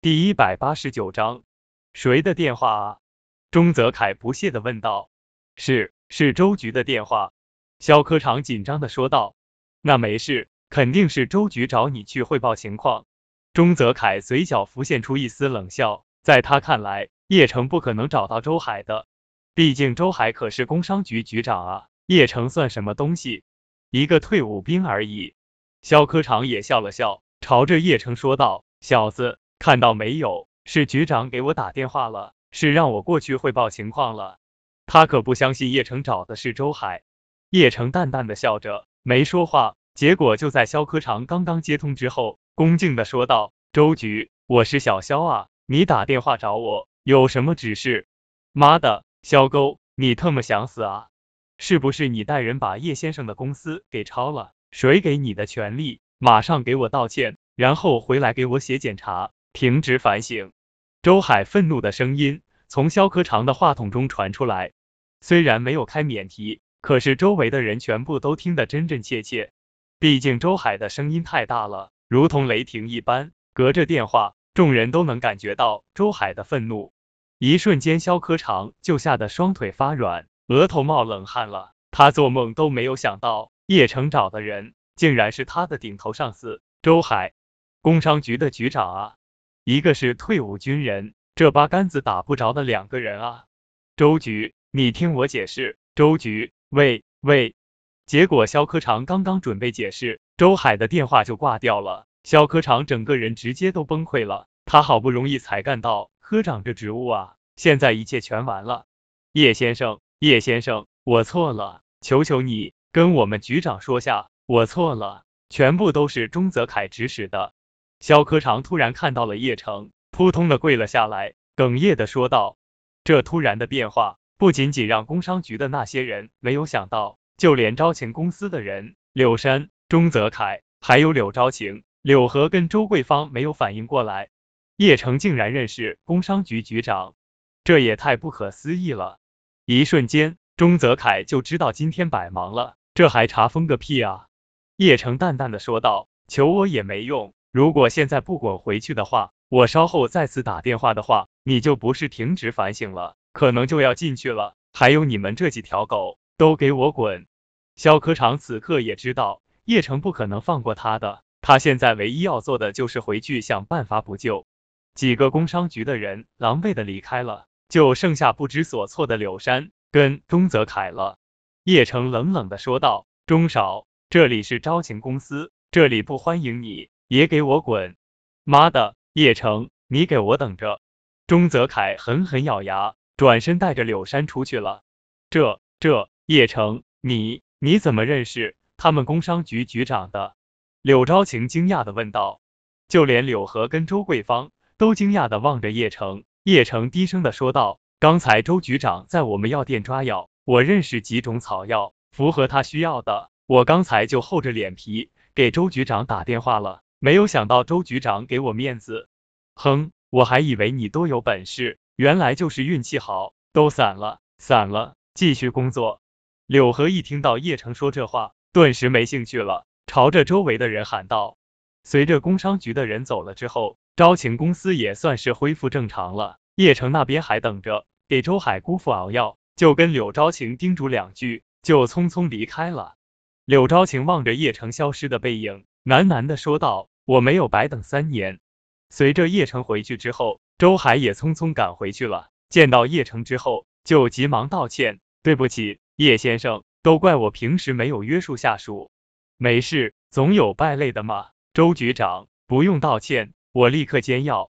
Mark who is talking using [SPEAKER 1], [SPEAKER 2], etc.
[SPEAKER 1] 第一百八十九章，谁的电话啊？钟泽凯不屑的问道。是，是周局的电话。肖科长紧张的说道。那没事，肯定是周局找你去汇报情况。钟泽凯嘴角浮现出一丝冷笑，在他看来，叶城不可能找到周海的，毕竟周海可是工商局局长啊，叶城算什么东西？一个退伍兵而已。肖科长也笑了笑，朝着叶城说道：“小子，看到没有？是局长给我打电话了，是让我过去汇报情况了。他可不相信叶城找的是周海。”叶城淡淡的笑着，没说话。结果就在肖科长刚刚接通之后，恭敬的说道：“周局，我是小肖啊，你打电话找我，有什么指示？”妈的，肖沟，你特么想死啊？是不是你带人把叶先生的公司给抄了？谁给你的权利？马上给我道歉，然后回来给我写检查，停职反省。周海愤怒的声音从肖科长的话筒中传出来，虽然没有开免提，可是周围的人全部都听得真真切切。毕竟周海的声音太大了，如同雷霆一般，隔着电话，众人都能感觉到周海的愤怒。一瞬间，肖科长就吓得双腿发软，额头冒冷汗了。他做梦都没有想到，叶城找的人竟然是他的顶头上司周海，工商局的局长啊！一个是退伍军人，这八竿子打不着的两个人啊！周局，你听我解释。周局，喂喂。结果肖科长刚刚准备解释，周海的电话就挂掉了。肖科长整个人直接都崩溃了。他好不容易才干到科长这职务啊，现在一切全完了。叶先生，叶先生，我错了，求求你跟我们局长说下，我错了，全部都是钟泽凯指使的。肖科长突然看到了叶城，扑通的跪了下来，哽咽的说道：“这突然的变化，不仅仅让工商局的那些人没有想到。”就连招情公司的人柳山、钟泽凯，还有柳招晴、柳河跟周桂芳没有反应过来，叶城竟然认识工商局局长，这也太不可思议了！一瞬间，钟泽凯就知道今天百忙了，这还查封个屁啊！叶城淡淡的说道：“求我也没用，如果现在不滚回去的话，我稍后再次打电话的话，你就不是停职反省了，可能就要进去了。还有你们这几条狗，都给我滚！”肖科长此刻也知道叶城不可能放过他的，他现在唯一要做的就是回去想办法补救。几个工商局的人狼狈的离开了，就剩下不知所措的柳山跟钟泽凯了。叶城冷冷的说道：“钟少，这里是招晴公司，这里不欢迎你，也给我滚！”妈的，叶城，你给我等着！钟泽凯狠狠咬牙，转身带着柳山出去了。这这，叶城，你。你怎么认识他们工商局局长的？柳昭晴惊讶的问道。就连柳河跟周桂芳都惊讶的望着叶城。叶城低声的说道：“刚才周局长在我们药店抓药，我认识几种草药，符合他需要的，我刚才就厚着脸皮给周局长打电话了。没有想到周局长给我面子，哼，我还以为你多有本事，原来就是运气好，都散了，散了，继续工作。”柳河一听到叶城说这话，顿时没兴趣了，朝着周围的人喊道。随着工商局的人走了之后，招晴公司也算是恢复正常了。叶城那边还等着给周海姑父熬药，就跟柳昭晴叮嘱两句，就匆匆离开了。柳昭晴望着叶城消失的背影，喃喃的说道：“我没有白等三年。”随着叶城回去之后，周海也匆匆赶回去了。见到叶城之后，就急忙道歉：“对不起。”叶先生，都怪我平时没有约束下属。没事，总有败类的嘛。周局长，不用道歉，我立刻煎药。